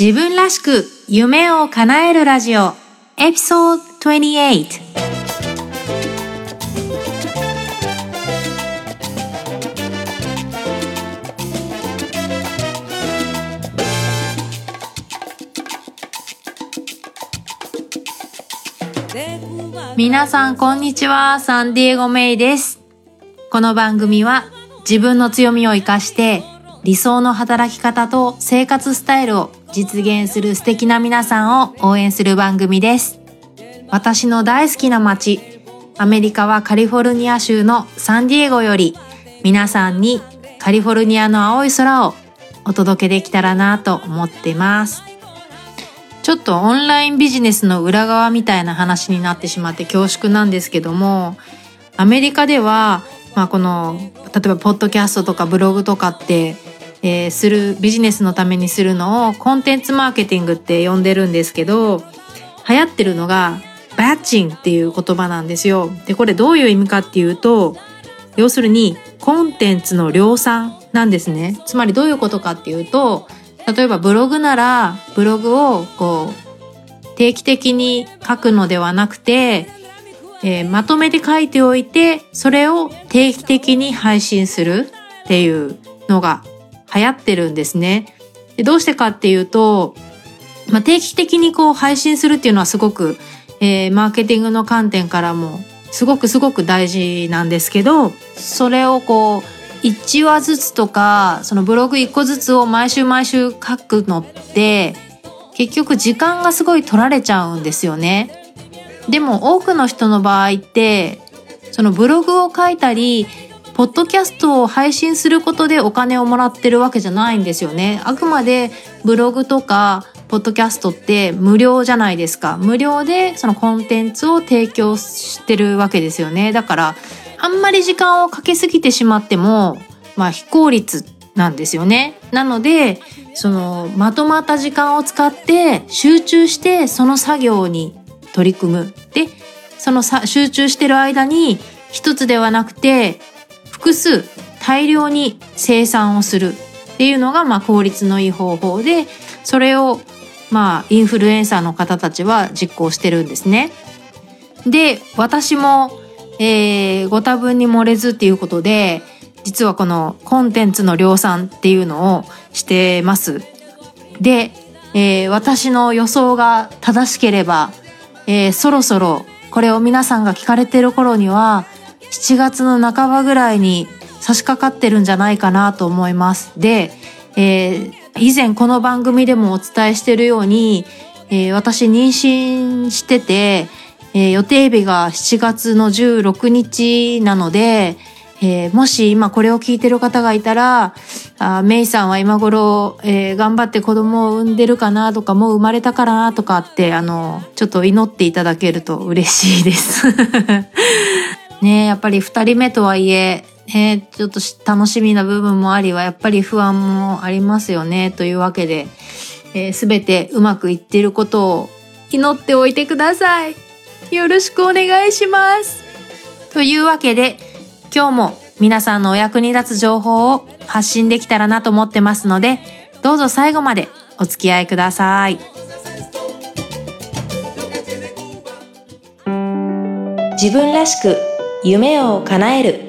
自分らしく夢を叶えるラジオ。エピソード28皆さんこんにちは、サンディエゴメイです。この番組は自分の強みを活かして理想の働き方と生活スタイルを実現する素敵な皆さんを応援する番組です。私の大好きな街、アメリカはカリフォルニア州のサンディエゴより皆さんにカリフォルニアの青い空をお届けできたらなと思ってます。ちょっとオンラインビジネスの裏側みたいな話になってしまって恐縮なんですけども、アメリカでは、まあこの、例えばポッドキャストとかブログとかって、えーする、ビジネスのためにするのをコンテンツマーケティングって呼んでるんですけど、流行ってるのがバッチンっていう言葉なんですよ。で、これどういう意味かっていうと、要するにコンテンツの量産なんですね。つまりどういうことかっていうと、例えばブログならブログをこう定期的に書くのではなくて、えーまとめて書いておいて、それを定期的に配信するっていうのが流行ってるんですね。でどうしてかっていうと、まあ、定期的にこう配信するっていうのはすごく、えーマーケティングの観点からもすごくすごく大事なんですけど、それをこう1話ずつとか、そのブログ1個ずつを毎週毎週書くのって、結局時間がすごい取られちゃうんですよね。でも多くの人の場合って、そのブログを書いたり、ポッドキャストを配信することでお金をもらってるわけじゃないんですよね。あくまでブログとかポッドキャストって無料じゃないですか。無料でそのコンテンツを提供してるわけですよね。だからあんまり時間をかけすぎてしまっても、まあ非効率なんですよね。なので、そのまとまった時間を使って集中してその作業に取り組む。で、そのさ集中してる間に一つではなくて複数大量に生産をするっていうのがまあ効率のいい方法で、それをまあインフルエンサーの方たちは実行してるんですね。で、私も、えーご多分に漏れずっていうことで、実はこのコンテンツの量産っていうのをしてます。で、えー私の予想が正しければ、えーそろそろこれを皆さんが聞かれてる頃には、7月の半ばぐらいに差し掛かってるんじゃないかなと思います。で、えー以前この番組でもお伝えしてるように、えー私妊娠してて、えー予定日が7月の16日なので、えーもし今これを聞いてる方がいたら、あメイさんは今頃、えー頑張って子供を産んでるかなとか、もう生まれたからなとかって、あの、ちょっと祈っていただけると嬉しいです。ねやっぱり二人目とはいえ、ねちょっと楽しみな部分もありは、やっぱり不安もありますよね。というわけで、えす、べ、てうまくいってることを祈っておいてください。よろしくお願いします。というわけで、今日も皆さんのお役に立つ情報を発信できたらなと思ってますので、どうぞ最後までお付き合いください。自分らしく夢を叶える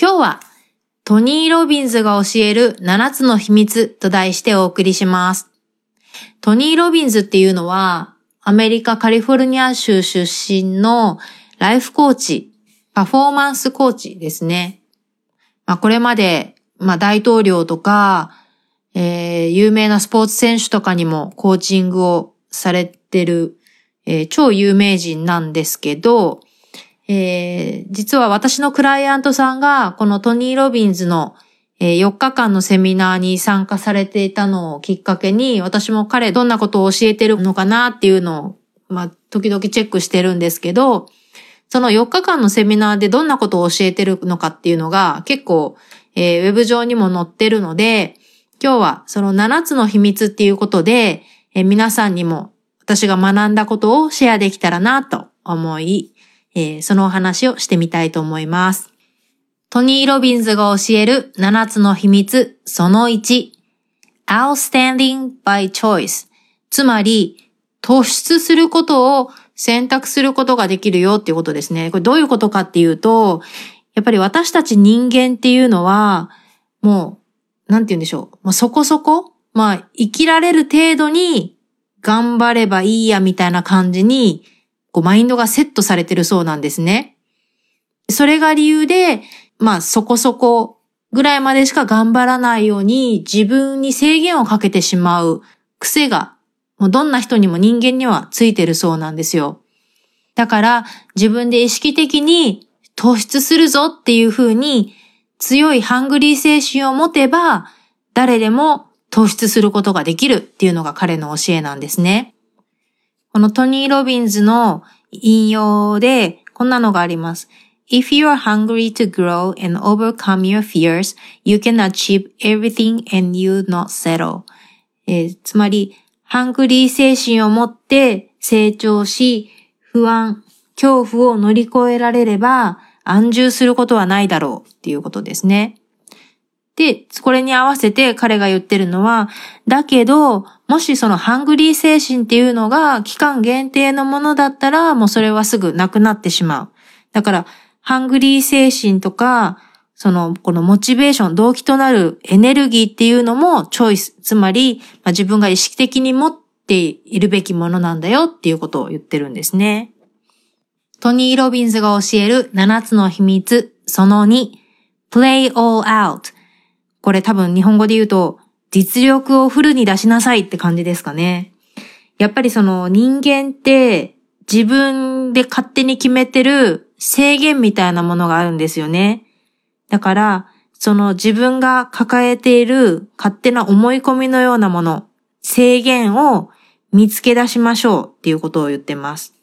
今日はトニー・ロビンズが教える7つの秘密と題してお送りします。トニー・ロビンズっていうのはアメリカカリフォルニア州出身のライフコーチ、パフォーマンスコーチですね。まあこれまで、まあ大統領とか、えー有名なスポーツ選手とかにもコーチングをされてる、えー超有名人なんですけど、えー実は私のクライアントさんが、このトニー・ロビンズの、えー4日間のセミナーに参加されていたのをきっかけに、私も彼どんなことを教えてるのかなっていうのを、まあ、時々チェックしてるんですけど、その4日間のセミナーでどんなことを教えてるのかっていうのが結構、えーウェブ上にも載ってるので、今日はその7つの秘密っていうことで、えー皆さんにも私が学んだことをシェアできたらなと思い、えーそのお話をしてみたいと思います。トニー・ロビンズが教える7つの秘密、その1。outstanding by choice。つまり、突出することを選択することができるよっていうことですね。これどういうことかっていうと、やっぱり私たち人間っていうのは、もう、なんて言うんでしょう。まあ、そこそこ、まあ、生きられる程度に頑張ればいいやみたいな感じに、こう、マインドがセットされてるそうなんですね。それが理由で、まあ、そこそこぐらいまでしか頑張らないように自分に制限をかけてしまう癖が、もうどんな人にも人間にはついてるそうなんですよ。だから自分で意識的に突出するぞっていう風に強いハングリー精神を持てば誰でも突出することができるっていうのが彼の教えなんですね。このトニー・ロビンズの引用でこんなのがあります。If you are hungry to grow and overcome your fears, you can achieve everything and you not settle. えー、つまり、ハングリー精神を持って成長し、不安、恐怖を乗り越えられれば、安住することはないだろうっていうことですね。で、これに合わせて彼が言ってるのは、だけど、もしそのハングリー精神っていうのが期間限定のものだったら、もうそれはすぐなくなってしまう。だから、ハングリー精神とか、その、このモチベーション、動機となるエネルギーっていうのもチョイス。つまり、まあ、自分が意識的に持っているべきものなんだよっていうことを言ってるんですね。トニー・ロビンズが教える7つの秘密、その2、play all out。これ多分日本語で言うと、実力をフルに出しなさいって感じですかね。やっぱりその人間って自分で勝手に決めてる制限みたいなものがあるんですよね。だから、その自分が抱えている勝手な思い込みのようなもの、制限を見つけ出しましょうっていうことを言ってます。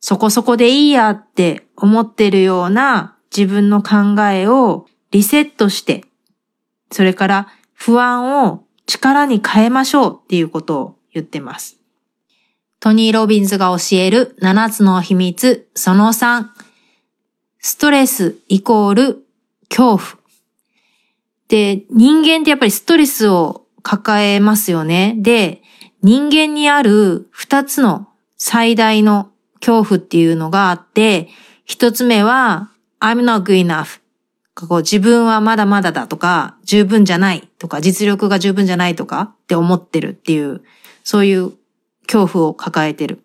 そこそこでいいやって思ってるような自分の考えをリセットして、それから不安を力に変えましょうっていうことを言ってます。トニー・ロビンズが教える7つの秘密、その3、ストレスイコール恐怖。で、人間ってやっぱりストレスを抱えますよね。で、人間にある二つの最大の恐怖っていうのがあって、一つ目は I'm not good enough. こう自分はまだまだだとか、十分じゃないとか、実力が十分じゃないとかって思ってるっていう、そういう恐怖を抱えてる。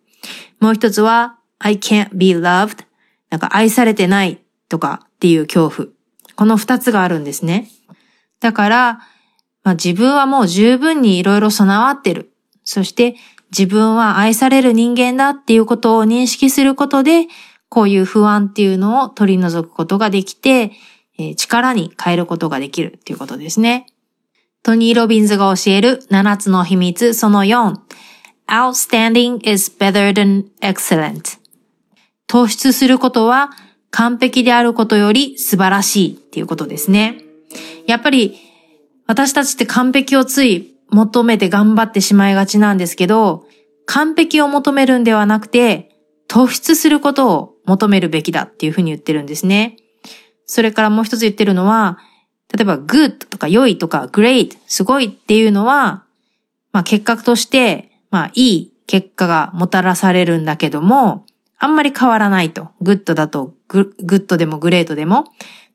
もう一つは I can't be loved. なんか愛されてないとかっていう恐怖。この二つがあるんですね。だから、まあ、自分はもう十分にいろいろ備わってる。そして自分は愛される人間だっていうことを認識することで、こういう不安っていうのを取り除くことができて、えー、力に変えることができるっていうことですね。トニー・ロビンズが教える7つの秘密その4。Outstanding is better than excellent. 突出することは完璧であることより素晴らしいっていうことですね。やっぱり私たちって完璧をつい求めて頑張ってしまいがちなんですけど、完璧を求めるんではなくて、突出することを求めるべきだっていうふうに言ってるんですね。それからもう一つ言ってるのは、例えば good とか良いとか great すごいっていうのは、まあ結果として、まあいい結果がもたらされるんだけども、あんまり変わらないと。 good だと good でも great でも。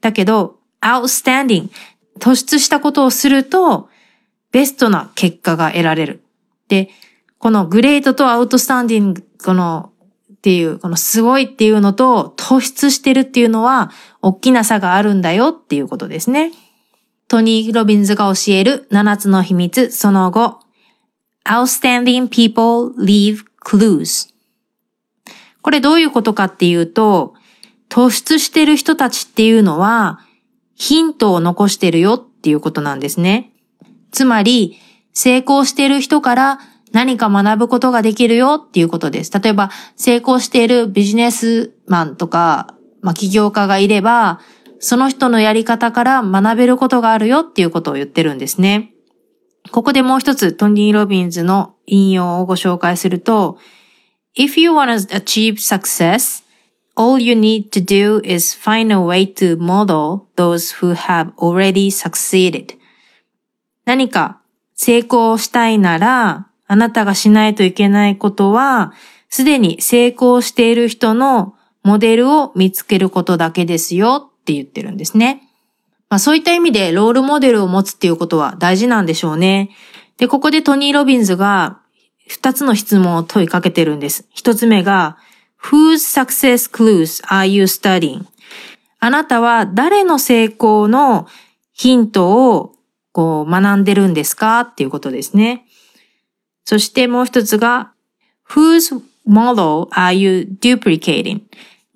だけど、outstanding 突出したことをすると、ベストな結果が得られる。で、この great と outstanding、この、っていう、このすごいっていうのと突出してるっていうのは、大きな差があるんだよっていうことですね。トニー・ロビンズが教える7つの秘密、その5、outstanding people leave clues これどういうことかっていうと、突出してる人たちっていうのは、ヒントを残してるよっていうことなんですね。つまり、成功してる人から何か学ぶことができるよっていうことです。例えば、成功しているビジネスマンとか、まあ、起業家がいれば、その人のやり方から学べることがあるよっていうことを言ってるんですね。ここでもう一つトニー・ロビンズの引用をご紹介すると、If you want to achieve success, All you need to do is find a way to model those who have already succeeded. 何か成功したいなら、あなたがしないといけないことは、すでに成功している人のモデルを見つけることだけですよって言ってるんですね。まあそういった意味でロールモデルを持つっていうことは大事なんでしょうね。で、ここでトニー・ロビンズが二つの質問を問いかけてるんです。一つ目が、Whose success clues are you studying? あなたは誰の成功のヒントをこう学んでるんですか？っていうことですね。そしてもう一つが、Whose model are you duplicating?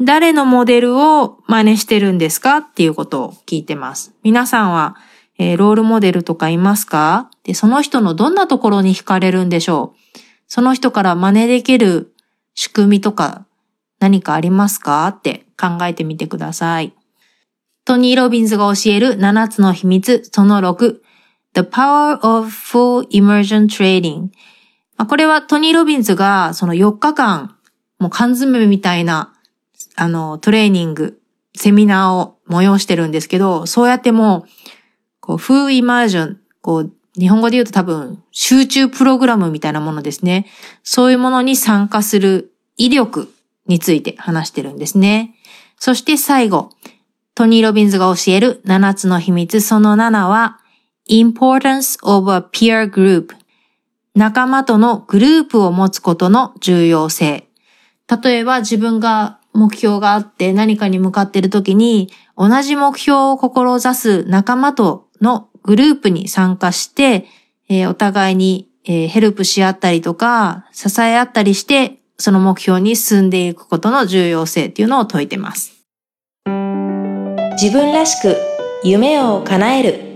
誰のモデルを真似してるんですかっていうことを聞いてます。皆さんは、えー、ロールモデルとかいますか？で、その人のどんなところに惹かれるんでしょう？その人から真似できる仕組みとか何かありますかって考えてみてください。トニー・ロビンズが教える7つの秘密、その6、The Power of Full Immersion Trading。これはトニー・ロビンズがその4日間、もう缶詰みたいなあの、トレーニング、セミナーを催してるんですけど、そうやってもう、こう、フーイマージョン、こう、日本語で言うと多分、集中プログラムみたいなものですね。そういうものに参加する威力について話してるんですね。そして最後、トニー・ロビンズが教える7つの秘密その7は、importance of a peer group 仲間とのグループを持つことの重要性。例えば自分が目標があって何かに向かっている時に、同じ目標を志す仲間とのグループに参加して、えー、お互いに、えー、ヘルプし合ったりとか、支え合ったりして、その目標に進んでいくことの重要性っていうのを説いてます。自分らしく夢を叶える。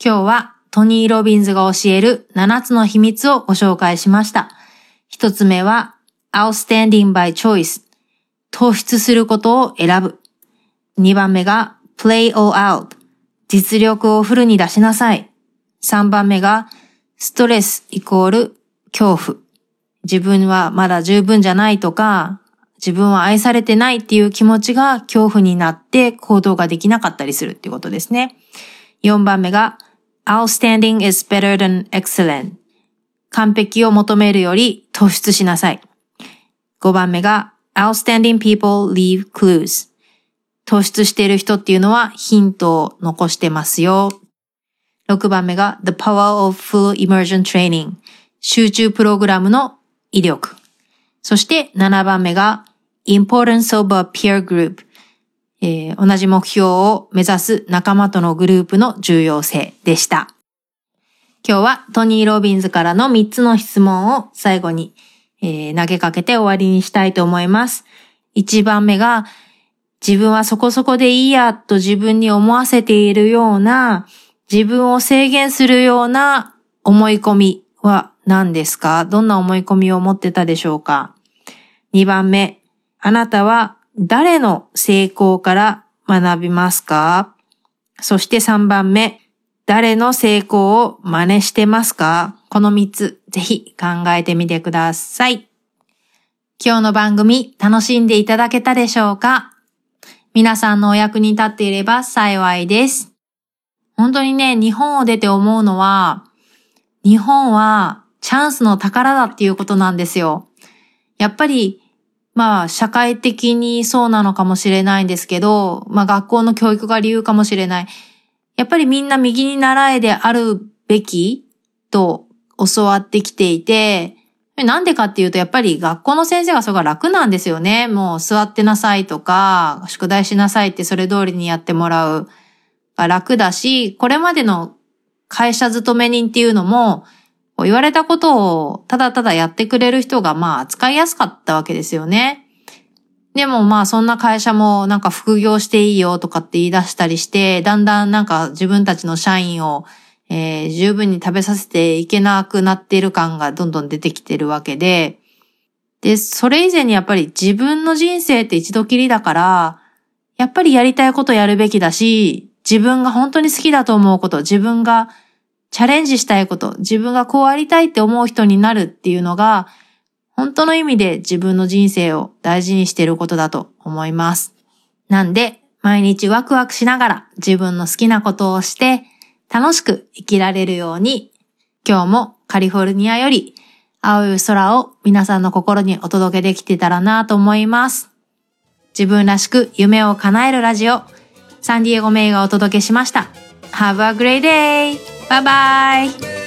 今日はトニー・ロビンズが教える7つの秘密をご紹介しました。一つ目は、outstanding by choice。突出することを選ぶ。二番目が、play all out。実力をフルに出しなさい。三番目が、ストレスイコール恐怖。自分はまだ十分じゃないとか、自分は愛されてないっていう気持ちが恐怖になって行動ができなかったりするっていうことですね。4番目が outstanding is better than excellent 完璧を求めるより突出しなさい。5番目が Outstanding people leave clues 突出している人っていうのはヒントを残してますよ。6番目が The power of full immersion training 集中プログラムの威力。そして7番目が Importance of a peer group えー、同じ目標を目指す仲間とのグループの重要性でした。今日はトニー・ロビンズからの3つの質問を最後に、えー、投げかけて終わりにしたいと思います。1番目が、自分はそこそこでいいやと自分に思わせているような、自分を制限するような思い込みは何ですか？どんな思い込みを持ってたでしょうか ?2 番目、あなたは誰の成功から学びますか？そして3番目、誰の成功を真似してますか？この3つ、ぜひ考えてみてください。今日の番組、楽しんでいただけたでしょうか？皆さんのお役に立っていれば幸いです。本当にね、日本を出て思うのは、日本はチャンスの宝だっていうことなんですよ。やっぱり、まあ、社会的にそうなのかもしれないんですけど、まあ学校の教育が理由かもしれない。やっぱりみんな右に習えであるべきと教わってきていて、なんでかっていうと、やっぱり学校の先生がそれが楽なんですよね。もう座ってなさいとか、宿題しなさいってそれ通りにやってもらうが楽だし、これまでの会社勤め人っていうのも、言われたことをただただやってくれる人がまあ使いやすかったわけですよね。でもまあそんな会社もなんか副業していいよとかって言い出したりして、だんだんなんか自分たちの社員を、えー、十分に食べさせていけなくなっている感がどんどん出てきてるわけで、で、それ以前にやっぱり自分の人生って一度きりだから、やっぱりやりたいことやるべきだし、自分が本当に好きだと思うこと、自分がチャレンジしたいこと、自分がこうありたいって思う人になるっていうのが、本当の意味で自分の人生を大事にしていることだと思います。なんで、毎日ワクワクしながら自分の好きなことをして楽しく生きられるように、今日もカリフォルニアより青い空を皆さんの心にお届けできてたらなと思います。自分らしく夢を叶えるラジオ、サンディエゴメイがお届けしました。Have a great day! Bye bye!